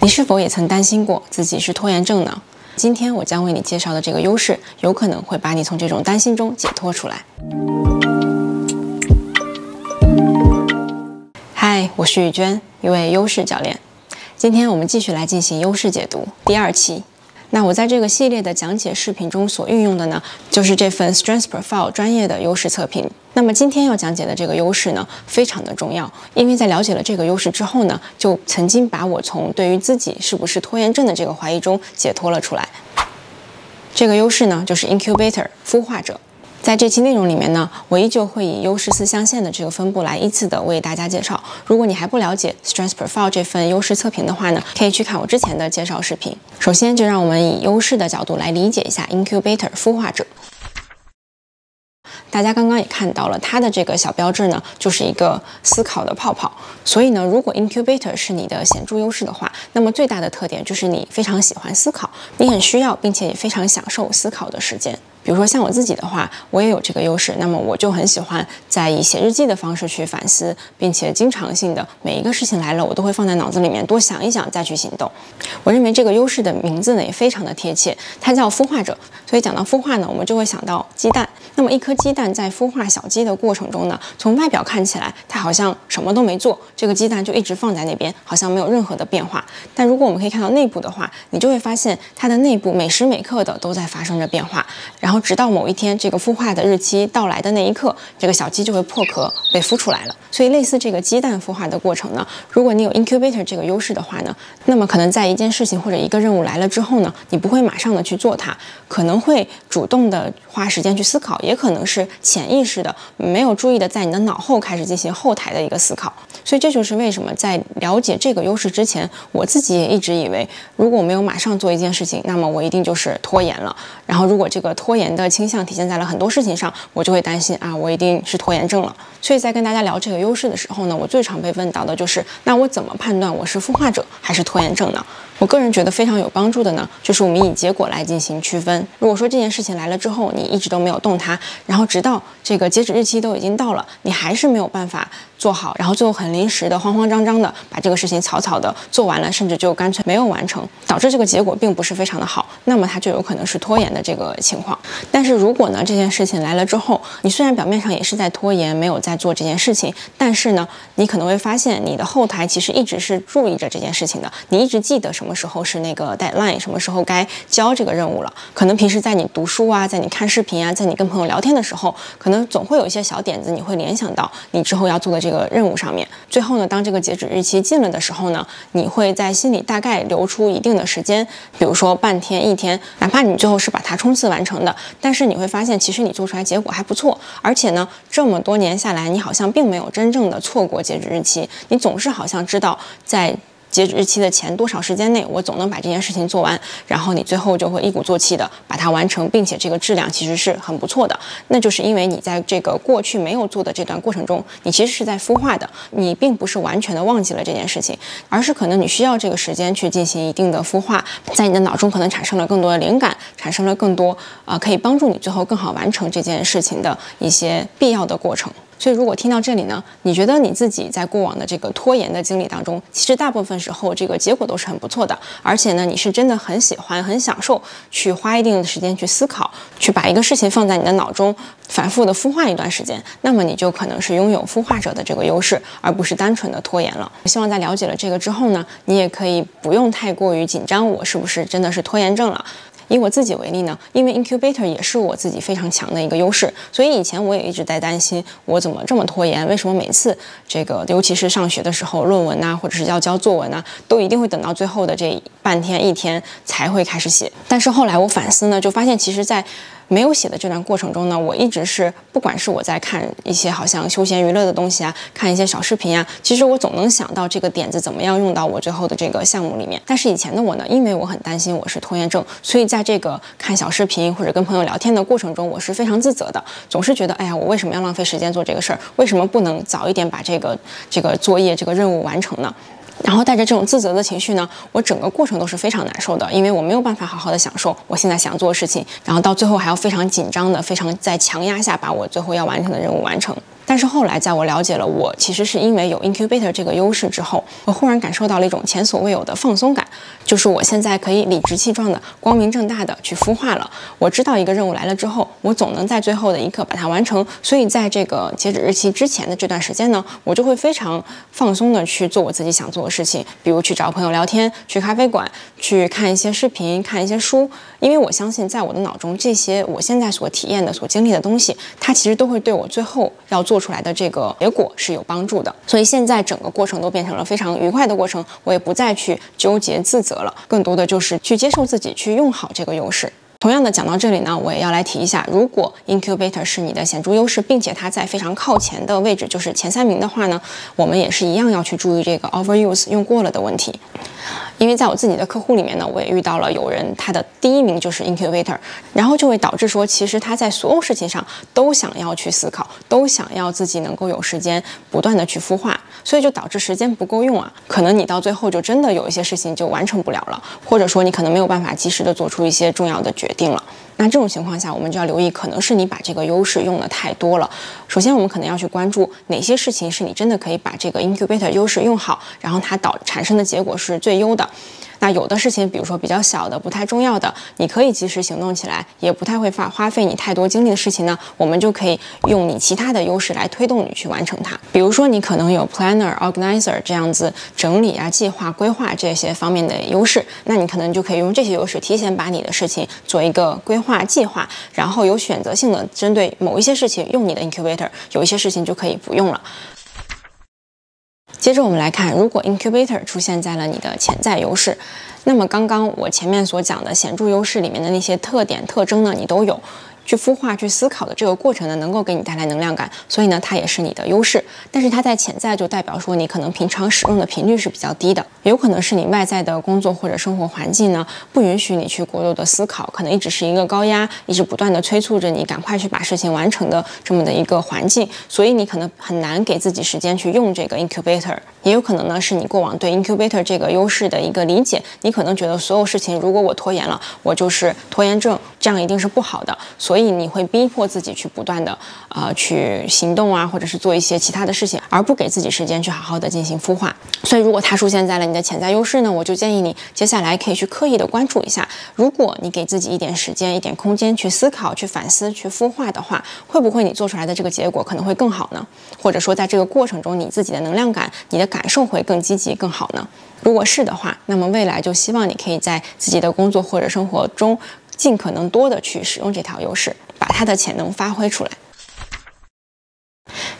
你是否也曾担心过自己是拖延症呢？今天我将为你介绍的这个优势，有可能会把你从这种担心中解脱出来。嗨，我是雨娟，一位优势教练。今天我们继续来进行优势解读第二期。那我在这个系列的讲解视频中所运用的呢，就是这份 Strength Profile 专业的优势测评。那么今天要讲解的这个优势呢，非常的重要，因为在了解了这个优势之后呢，就曾经把我从对于自己是不是拖延症的这个怀疑中解脱了出来。这个优势呢，就是 Incubator 孵化者。在这期内容里面呢，我依旧会以优势四象限的这个分布来依次的为大家介绍。如果你还不了解 Stress Profile 这份优势测评的话呢，可以去看我之前的介绍视频。首先，就让我们以优势的角度来理解一下 Incubator 孵化者。大家刚刚也看到了，它的这个小标志呢，就是一个思考的泡泡。所以呢，如果 incubator 是你的显著优势的话，那么最大的特点就是你非常喜欢思考，你很需要并且也非常享受思考的时间。比如说像我自己的话，我也有这个优势，那么我就很喜欢在以写日记的方式去反思，并且经常性的每一个事情来了，我都会放在脑子里面多想一想再去行动。我认为这个优势的名字呢也非常的贴切，它叫孵化者。所以讲到孵化呢，我们就会想到鸡蛋。那么一颗鸡蛋在孵化小鸡的过程中呢，从外表看起来它好像什么都没做，这个鸡蛋就一直放在那边，好像没有任何的变化。但如果我们可以看到内部的话，你就会发现它的内部每时每刻的都在发生着变化，然后。直到某一天，这个孵化的日期到来的那一刻，这个小鸡就会破壳被孵出来了。所以，类似这个鸡蛋孵化的过程呢，如果你有 incubator 这个优势的话呢，那么可能在一件事情或者一个任务来了之后呢，你不会马上的去做它，可能会主动的花时间去思考，也可能是潜意识的没有注意的在你的脑后开始进行后台的一个思考。所以这就是为什么在了解这个优势之前，我自己也一直以为，如果我没有马上做一件事情，那么我一定就是拖延了。然后，如果这个拖延的倾向体现在了很多事情上，我就会担心啊，我一定是拖延症了。所以在跟大家聊这个优势的时候呢，我最常被问到的就是，那我怎么判断我是孵化者还是拖延症呢？我个人觉得非常有帮助的呢，就是我们以结果来进行区分。如果说这件事情来了之后，你一直都没有动它，然后直到这个截止日期都已经到了，你还是没有办法做好，然后最后很临时的、慌慌张张的把这个事情草草的做完了，甚至就干脆没有完成，导致这个结果并不是非常的好，那么它就有可能是拖延的这个情况。但是如果呢，这件事情来了之后，你虽然表面上也是在拖延，没有在做这件事情，但是呢，你可能会发现你的后台其实一直是注意着这件事情的，你一直记得什么。时候是那个 deadline？什么时候该交这个任务了？可能平时在你读书啊，在你看视频啊，在你跟朋友聊天的时候，可能总会有一些小点子，你会联想到你之后要做的这这个任务上面。最后呢，当这个截止日期近了的时候呢，你会在心里大概留出一定的时间，比如说半天、一天，哪怕你最后是把它冲刺完成的，但是你会发现，其实你做出来结果还不错，而且呢，这么多年下来，你好像并没有真正的错过截止日期，你总是好像知道在。截止日期的前多少时间内，我总能把这件事情做完，然后你最后就会一鼓作气的把它完成，并且这个质量其实是很不错的。那就是因为你在这个过去没有做的这段过程中，你其实是在孵化的，你并不是完全的忘记了这件事情，而是可能你需要这个时间去进行一定的孵化，在你的脑中可能产生了更多的灵感，产生了更多啊可以帮助你最后更好完成这件事情的一些必要的过程。所以，如果听到这里呢，你觉得你自己在过往的这个拖延的经历当中，其实大部分时候这个结果都是很不错的，而且呢，你是真的很喜欢、很享受去花一定的时间去思考，去把一个事情放在你的脑中反复的孵化一段时间，那么你就可能是拥有孵化者的这个优势，而不是单纯的拖延了。希望在了解了这个之后呢，你也可以不用太过于紧张，我是不是真的是拖延症了？以我自己为例呢，因为 incubator 也是我自己非常强的一个优势，所以以前我也一直在担心，我怎么这么拖延？为什么每次这个，尤其是上学的时候，论文呐，或者是要交作文呐，都一定会等到最后的这半天一天才会开始写？但是后来我反思呢，就发现其实在没有写的这段过程中呢，我一直是，不管是我在看一些好像休闲娱乐的东西啊，看一些小视频啊，其实我总能想到这个点子怎么样用到我最后的这个项目里面。但是以前的我呢，因为我很担心我是拖延症，所以在这个看小视频或者跟朋友聊天的过程中，我是非常自责的，总是觉得，哎呀，我为什么要浪费时间做这个事儿？为什么不能早一点把这个这个作业这个任务完成呢？然后带着这种自责的情绪呢，我整个过程都是非常难受的，因为我没有办法好好的享受我现在想做的事情，然后到最后还要非常紧张的、非常在强压下把我最后要完成的任务完成。但是后来在我了解了我其实是因为有 incubator 这个优势之后，我忽然感受到了一种前所未有的放松感，就是我现在可以理直气壮的、光明正大的去孵化了。我知道一个任务来了之后，我总能在最后的一刻把它完成。所以在这个截止日期之前的这段时间呢，我就会非常放松的去做我自己想做的事情，比如去找朋友聊天，去咖啡馆，去看一些视频，看一些书。因为我相信，在我的脑中，这些我现在所体验的、所经历的东西，它其实都会对我最后要做出来的这个结果是有帮助的。所以现在整个过程都变成了非常愉快的过程，我也不再去纠结自责了，更多的就是去接受自己，去用好这个优势。同样的，讲到这里呢，我也要来提一下，如果 incubator 是你的显著优势，并且它在非常靠前的位置，就是前三名的话呢，我们也是一样要去注意这个 overuse 用过了的问题。因为在我自己的客户里面呢，我也遇到了有人他的第一名就是 incubator，然后就会导致说，其实他在所有事情上都想要去思考，都想要自己能够有时间不断的去孵化，所以就导致时间不够用啊。可能你到最后就真的有一些事情就完成不了了，或者说你可能没有办法及时的做出一些重要的决定了。那这种情况下，我们就要留意，可能是你把这个优势用的太多了。首先，我们可能要去关注哪些事情是你真的可以把这个 incubator 优势用好，然后它导产生的结果是最优的。那有的事情，比如说比较小的、不太重要的，你可以及时行动起来，也不太会花花费你太多精力的事情呢，我们就可以用你其他的优势来推动你去完成它。比如说，你可能有 planner、organizer 这样子整理啊、计划、规划这些方面的优势，那你可能就可以用这些优势提前把你的事情做一个规划计划，然后有选择性的针对某一些事情用你的 incubator，有一些事情就可以不用了。接着我们来看，如果 incubator 出现在了你的潜在优势，那么刚刚我前面所讲的显著优势里面的那些特点特征呢，你都有。去孵化、去思考的这个过程呢，能够给你带来能量感，所以呢，它也是你的优势。但是它在潜在就代表说，你可能平常使用的频率是比较低的，有可能是你外在的工作或者生活环境呢，不允许你去过多的思考，可能一直是一个高压，一直不断的催促着你赶快去把事情完成的这么的一个环境，所以你可能很难给自己时间去用这个 incubator。也有可能呢，是你过往对 incubator 这个优势的一个理解，你可能觉得所有事情如果我拖延了，我就是拖延症，这样一定是不好的，所以。你会逼迫自己去不断的呃去行动啊，或者是做一些其他的事情，而不给自己时间去好好的进行孵化。所以如果它出现在了你的潜在优势呢，我就建议你接下来可以去刻意的关注一下。如果你给自己一点时间、一点空间去思考、去反思、去孵化的话，会不会你做出来的这个结果可能会更好呢？或者说在这个过程中，你自己的能量感、你的感受会更积极、更好呢？如果是的话，那么未来就希望你可以在自己的工作或者生活中。尽可能多的去使用这条优势，把它的潜能发挥出来。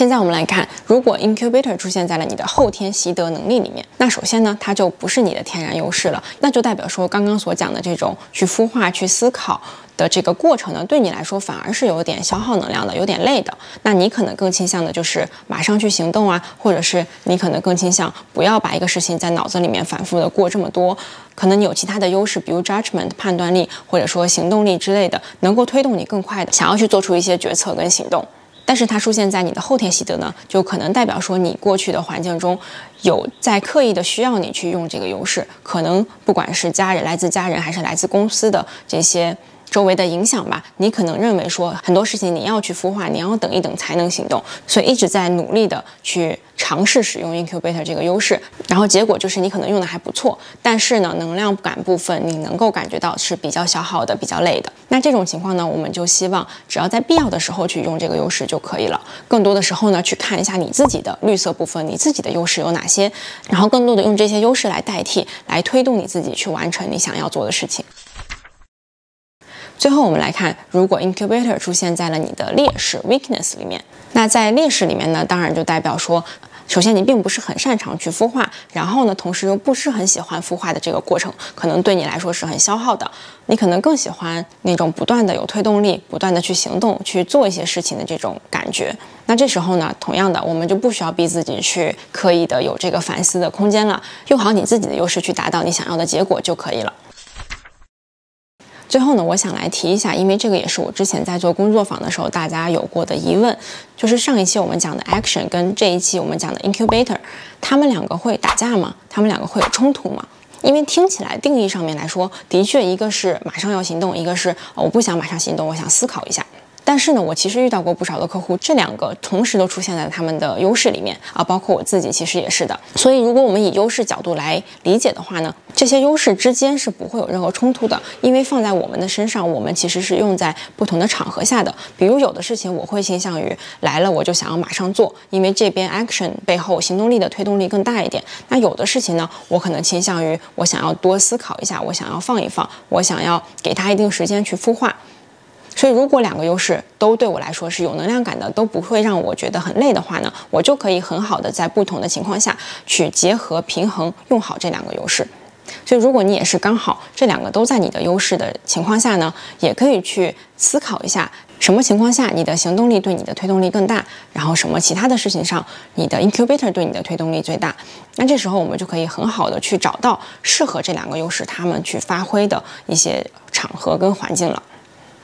现在我们来看，如果 incubator 出现在了你的后天习得能力里面，那首先呢，它就不是你的天然优势了，那就代表说刚刚所讲的这种去孵化、去思考的这个过程呢，对你来说反而是有点消耗能量的，有点累的。那你可能更倾向的就是马上去行动啊，或者是你可能更倾向不要把一个事情在脑子里面反复的过这么多。可能你有其他的优势，比如 judgment 判断力，或者说行动力之类的，能够推动你更快的想要去做出一些决策跟行动。但是它出现在你的后天习得呢，就可能代表说你过去的环境中有在刻意的需要你去用这个优势，可能不管是家人来自家人，还是来自公司的这些。周围的影响吧，你可能认为说很多事情你要去孵化，你要等一等才能行动，所以一直在努力的去尝试使用 incubator 这个优势，然后结果就是你可能用的还不错，但是呢，能量感部分你能够感觉到是比较消耗的，比较累的。那这种情况呢，我们就希望只要在必要的时候去用这个优势就可以了。更多的时候呢，去看一下你自己的绿色部分，你自己的优势有哪些，然后更多的用这些优势来代替，来推动你自己去完成你想要做的事情。最后，我们来看，如果 incubator 出现在了你的劣势 weakness 里面，那在劣势里面呢，当然就代表说，首先你并不是很擅长去孵化，然后呢，同时又不是很喜欢孵化的这个过程，可能对你来说是很消耗的。你可能更喜欢那种不断的有推动力、不断的去行动、去做一些事情的这种感觉。那这时候呢，同样的，我们就不需要逼自己去刻意的有这个反思的空间了，用好你自己的优势去达到你想要的结果就可以了。最后呢，我想来提一下，因为这个也是我之前在做工作坊的时候大家有过的疑问，就是上一期我们讲的 action 跟这一期我们讲的 incubator，他们两个会打架吗？他们两个会有冲突吗？因为听起来定义上面来说，的确一个是马上要行动，一个是我不想马上行动，我想思考一下。但是呢，我其实遇到过不少的客户，这两个同时都出现在他们的优势里面啊，包括我自己其实也是的。所以，如果我们以优势角度来理解的话呢，这些优势之间是不会有任何冲突的，因为放在我们的身上，我们其实是用在不同的场合下的。比如有的事情我会倾向于来了我就想要马上做，因为这边 action 背后行动力的推动力更大一点。那有的事情呢，我可能倾向于我想要多思考一下，我想要放一放，我想要给他一定时间去孵化。所以，如果两个优势都对我来说是有能量感的，都不会让我觉得很累的话呢，我就可以很好的在不同的情况下去结合平衡，用好这两个优势。所以，如果你也是刚好这两个都在你的优势的情况下呢，也可以去思考一下，什么情况下你的行动力对你的推动力更大，然后什么其他的事情上你的 incubator 对你的推动力最大。那这时候我们就可以很好的去找到适合这两个优势他们去发挥的一些场合跟环境了。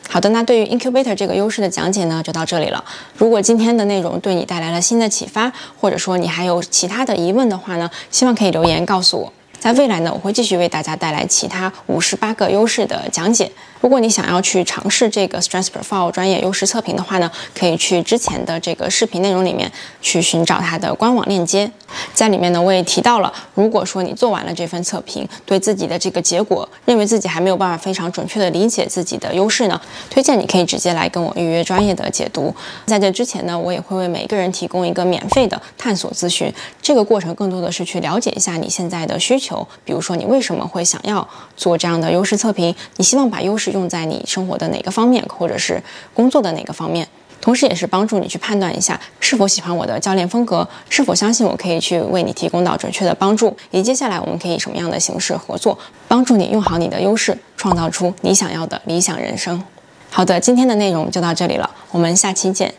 好的，那对于 incubator 这个优势的讲解呢，就到这里了。如果今天的内容对你带来了新的启发，或者说你还有其他的疑问的话呢，希望可以留言告诉我。在未来呢，我会继续为大家带来其他五十八个优势的讲解。如果你想要去尝试这个 Strength Profile 专业优势测评的话呢，可以去之前的这个视频内容里面去寻找它的官网链接。在里面呢，我也提到了，如果说你做完了这份测评，对自己的这个结果认为自己还没有办法非常准确的理解自己的优势呢，推荐你可以直接来跟我预约专业的解读。在这之前呢，我也会为每一个人提供一个免费的探索咨询。这个过程更多的是去了解一下你现在的需求，比如说你为什么会想要做这样的优势测评，你希望把优势用在你生活的哪个方面，或者是工作的哪个方面。同时，也是帮助你去判断一下是否喜欢我的教练风格，是否相信我可以去为你提供到准确的帮助，以及接下来我们可以什么样的形式合作，帮助你用好你的优势，创造出你想要的理想人生。好的，今天的内容就到这里了，我们下期见。